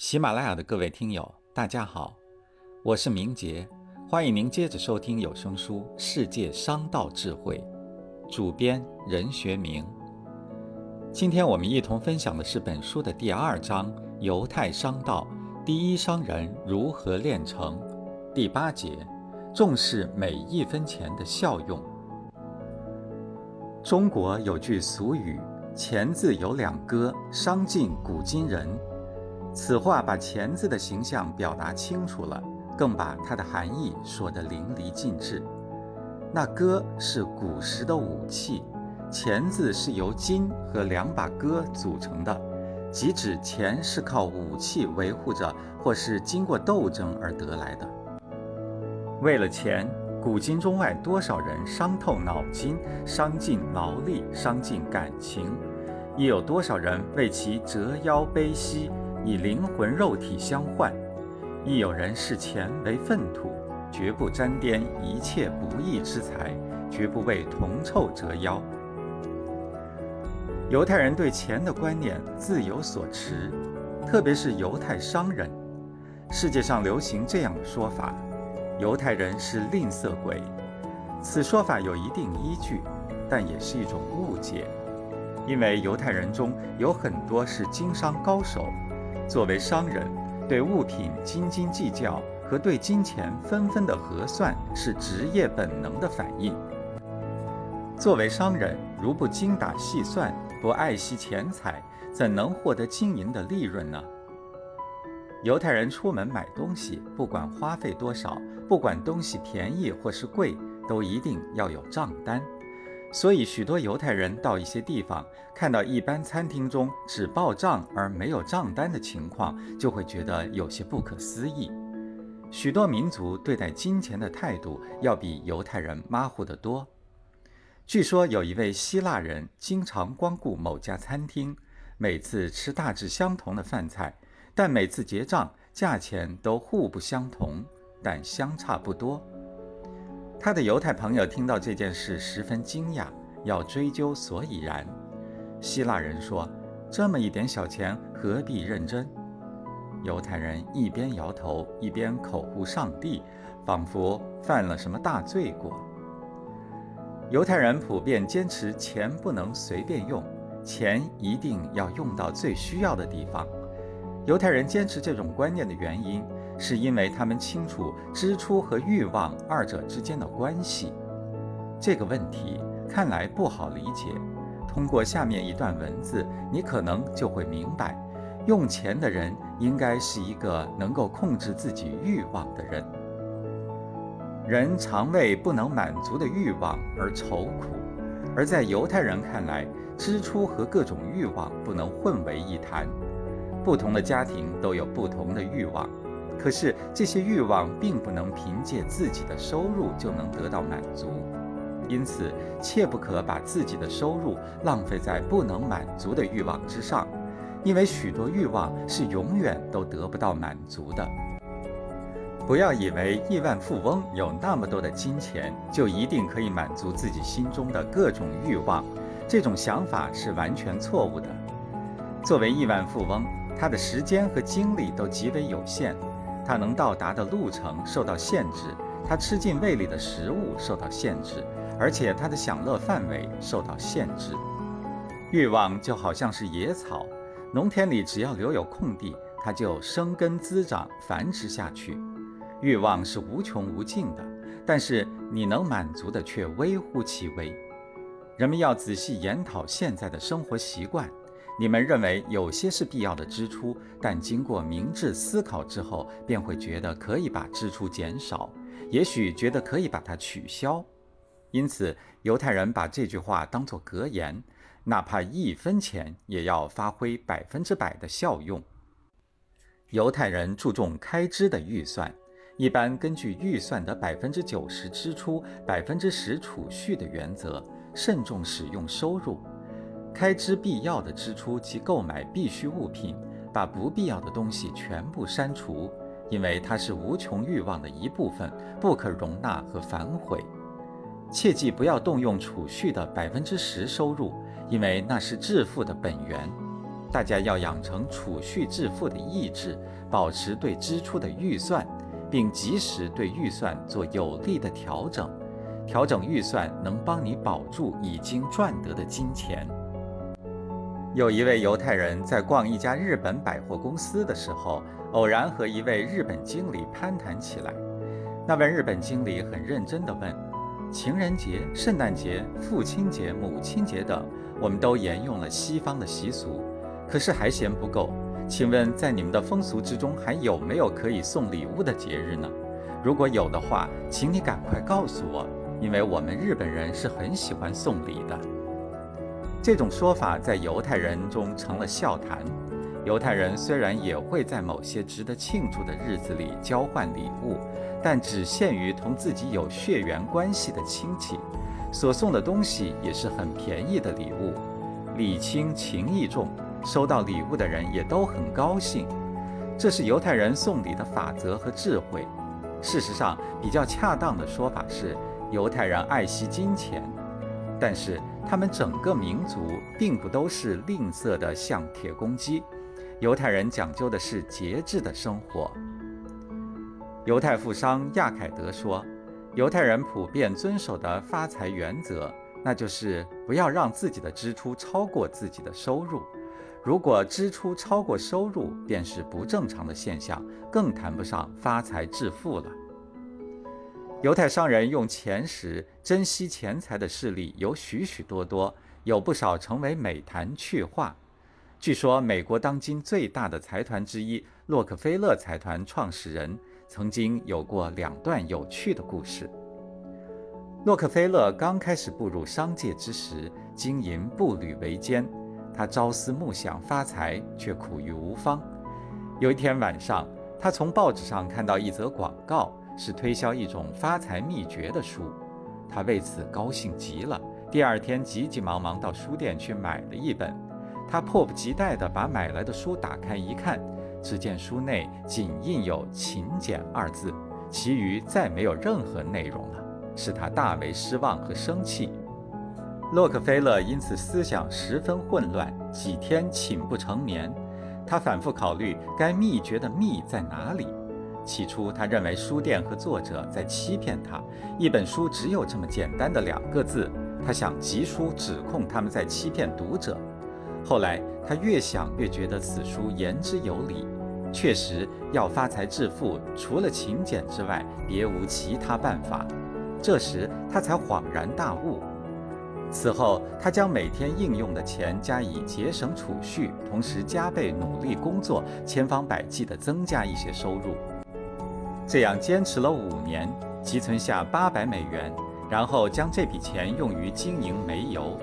喜马拉雅的各位听友，大家好，我是明杰，欢迎您接着收听有声书《世界商道智慧》，主编任学明。今天我们一同分享的是本书的第二章《犹太商道》，第一商人如何炼成，第八节，重视每一分钱的效用。中国有句俗语：“钱字有两割，商尽古今人。”此话把钱字的形象表达清楚了，更把它的含义说得淋漓尽致。那戈是古时的武器，钱字是由金和两把戈组成的，即指钱是靠武器维护着，或是经过斗争而得来的。为了钱，古今中外多少人伤透脑筋，伤尽劳力，伤尽感情；亦有多少人为其折腰悲膝。以灵魂肉体相换，亦有人视钱为粪土，绝不沾掂一切不义之财，绝不为铜臭折腰。犹太人对钱的观念自有所持，特别是犹太商人。世界上流行这样的说法：犹太人是吝啬鬼。此说法有一定依据，但也是一种误解，因为犹太人中有很多是经商高手。作为商人，对物品斤斤计较和对金钱分分的核算是职业本能的反应。作为商人，如不精打细算，不爱惜钱财，怎能获得经营的利润呢？犹太人出门买东西，不管花费多少，不管东西便宜或是贵，都一定要有账单。所以，许多犹太人到一些地方，看到一般餐厅中只报账而没有账单的情况，就会觉得有些不可思议。许多民族对待金钱的态度要比犹太人马虎得多。据说有一位希腊人经常光顾某家餐厅，每次吃大致相同的饭菜，但每次结账价钱都互不相同，但相差不多。他的犹太朋友听到这件事十分惊讶，要追究所以然。希腊人说：“这么一点小钱，何必认真？”犹太人一边摇头，一边口呼上帝，仿佛犯了什么大罪过。犹太人普遍坚持钱不能随便用，钱一定要用到最需要的地方。犹太人坚持这种观念的原因。是因为他们清楚支出和欲望二者之间的关系。这个问题看来不好理解，通过下面一段文字，你可能就会明白：用钱的人应该是一个能够控制自己欲望的人。人常为不能满足的欲望而愁苦，而在犹太人看来，支出和各种欲望不能混为一谈。不同的家庭都有不同的欲望。可是这些欲望并不能凭借自己的收入就能得到满足，因此切不可把自己的收入浪费在不能满足的欲望之上，因为许多欲望是永远都得不到满足的。不要以为亿万富翁有那么多的金钱，就一定可以满足自己心中的各种欲望，这种想法是完全错误的。作为亿万富翁，他的时间和精力都极为有限。他能到达的路程受到限制，他吃进胃里的食物受到限制，而且他的享乐范围受到限制。欲望就好像是野草，农田里只要留有空地，它就生根滋长、繁殖下去。欲望是无穷无尽的，但是你能满足的却微乎其微。人们要仔细研讨现在的生活习惯。你们认为有些是必要的支出，但经过明智思考之后，便会觉得可以把支出减少，也许觉得可以把它取消。因此，犹太人把这句话当作格言，哪怕一分钱也要发挥百分之百的效用。犹太人注重开支的预算，一般根据预算的百分之九十支出、百分之十储蓄的原则，慎重使用收入。开支必要的支出及购买必需物品，把不必要的东西全部删除，因为它是无穷欲望的一部分，不可容纳和反悔。切记不要动用储蓄的百分之十收入，因为那是致富的本源。大家要养成储蓄致富的意志，保持对支出的预算，并及时对预算做有力的调整。调整预算能帮你保住已经赚得的金钱。有一位犹太人在逛一家日本百货公司的时候，偶然和一位日本经理攀谈起来。那位日本经理很认真地问：“情人节、圣诞节、父亲节、母亲节等，我们都沿用了西方的习俗，可是还嫌不够。请问，在你们的风俗之中，还有没有可以送礼物的节日呢？如果有的话，请你赶快告诉我。”因为我们日本人是很喜欢送礼的，这种说法在犹太人中成了笑谈。犹太人虽然也会在某些值得庆祝的日子里交换礼物，但只限于同自己有血缘关系的亲戚，所送的东西也是很便宜的礼物，礼轻情意重，收到礼物的人也都很高兴。这是犹太人送礼的法则和智慧。事实上，比较恰当的说法是。犹太人爱惜金钱，但是他们整个民族并不都是吝啬的像铁公鸡。犹太人讲究的是节制的生活。犹太富商亚凯德说：“犹太人普遍遵守的发财原则，那就是不要让自己的支出超过自己的收入。如果支出超过收入，便是不正常的现象，更谈不上发财致富了。”犹太商人用钱时珍惜钱财的事例有许许多多，有不少成为美谈趣话。据说，美国当今最大的财团之一洛克菲勒财团创始人曾经有过两段有趣的故事。洛克菲勒刚开始步入商界之时，经营步履维艰，他朝思暮想发财，却苦于无方。有一天晚上，他从报纸上看到一则广告。是推销一种发财秘诀的书，他为此高兴极了。第二天急急忙忙到书店去买了一本。他迫不及待地把买来的书打开一看，只见书内仅印有“勤俭”二字，其余再没有任何内容了，使他大为失望和生气。洛克菲勒因此思想十分混乱，几天寝不成眠。他反复考虑该秘诀的秘在哪里。起初，他认为书店和作者在欺骗他。一本书只有这么简单的两个字，他想集书指控他们在欺骗读者。后来，他越想越觉得此书言之有理，确实要发财致富，除了勤俭之外，别无其他办法。这时，他才恍然大悟。此后，他将每天应用的钱加以节省储蓄，同时加倍努力工作，千方百计地增加一些收入。这样坚持了五年，积存下八百美元，然后将这笔钱用于经营煤油。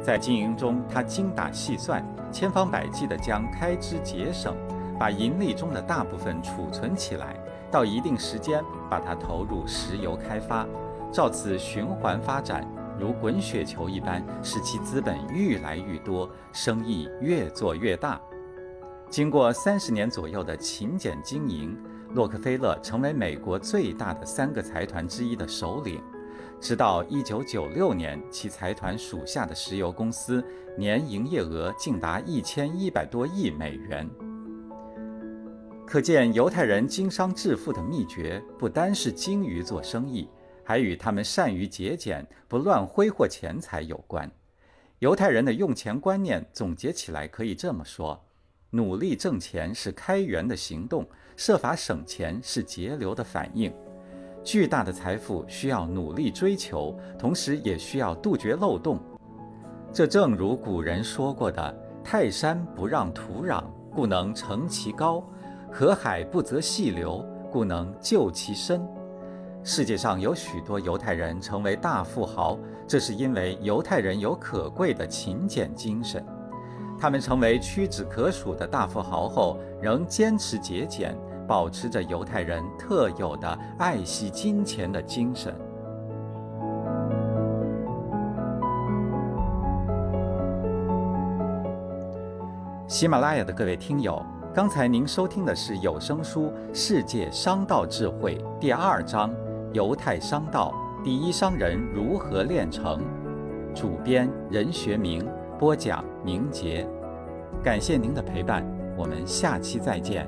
在经营中，他精打细算，千方百计地将开支节省，把盈利中的大部分储存起来，到一定时间把它投入石油开发，照此循环发展，如滚雪球一般，使其资本愈来愈多，生意越做越大。经过三十年左右的勤俭经营。洛克菲勒成为美国最大的三个财团之一的首领，直到1996年，其财团属下的石油公司年营业额竟达1100多亿美元。可见，犹太人经商致富的秘诀不单是精于做生意，还与他们善于节俭、不乱挥霍钱财有关。犹太人的用钱观念总结起来可以这么说。努力挣钱是开源的行动，设法省钱是节流的反应。巨大的财富需要努力追求，同时也需要杜绝漏洞。这正如古人说过的：“泰山不让土壤，故能成其高；河海不择细流，故能就其深。”世界上有许多犹太人成为大富豪，这是因为犹太人有可贵的勤俭精神。他们成为屈指可数的大富豪后，仍坚持节俭，保持着犹太人特有的爱惜金钱的精神。喜马拉雅的各位听友，刚才您收听的是有声书《世界商道智慧》第二章《犹太商道：第一商人如何炼成》，主编任学明。播讲凝结。感谢您的陪伴，我们下期再见。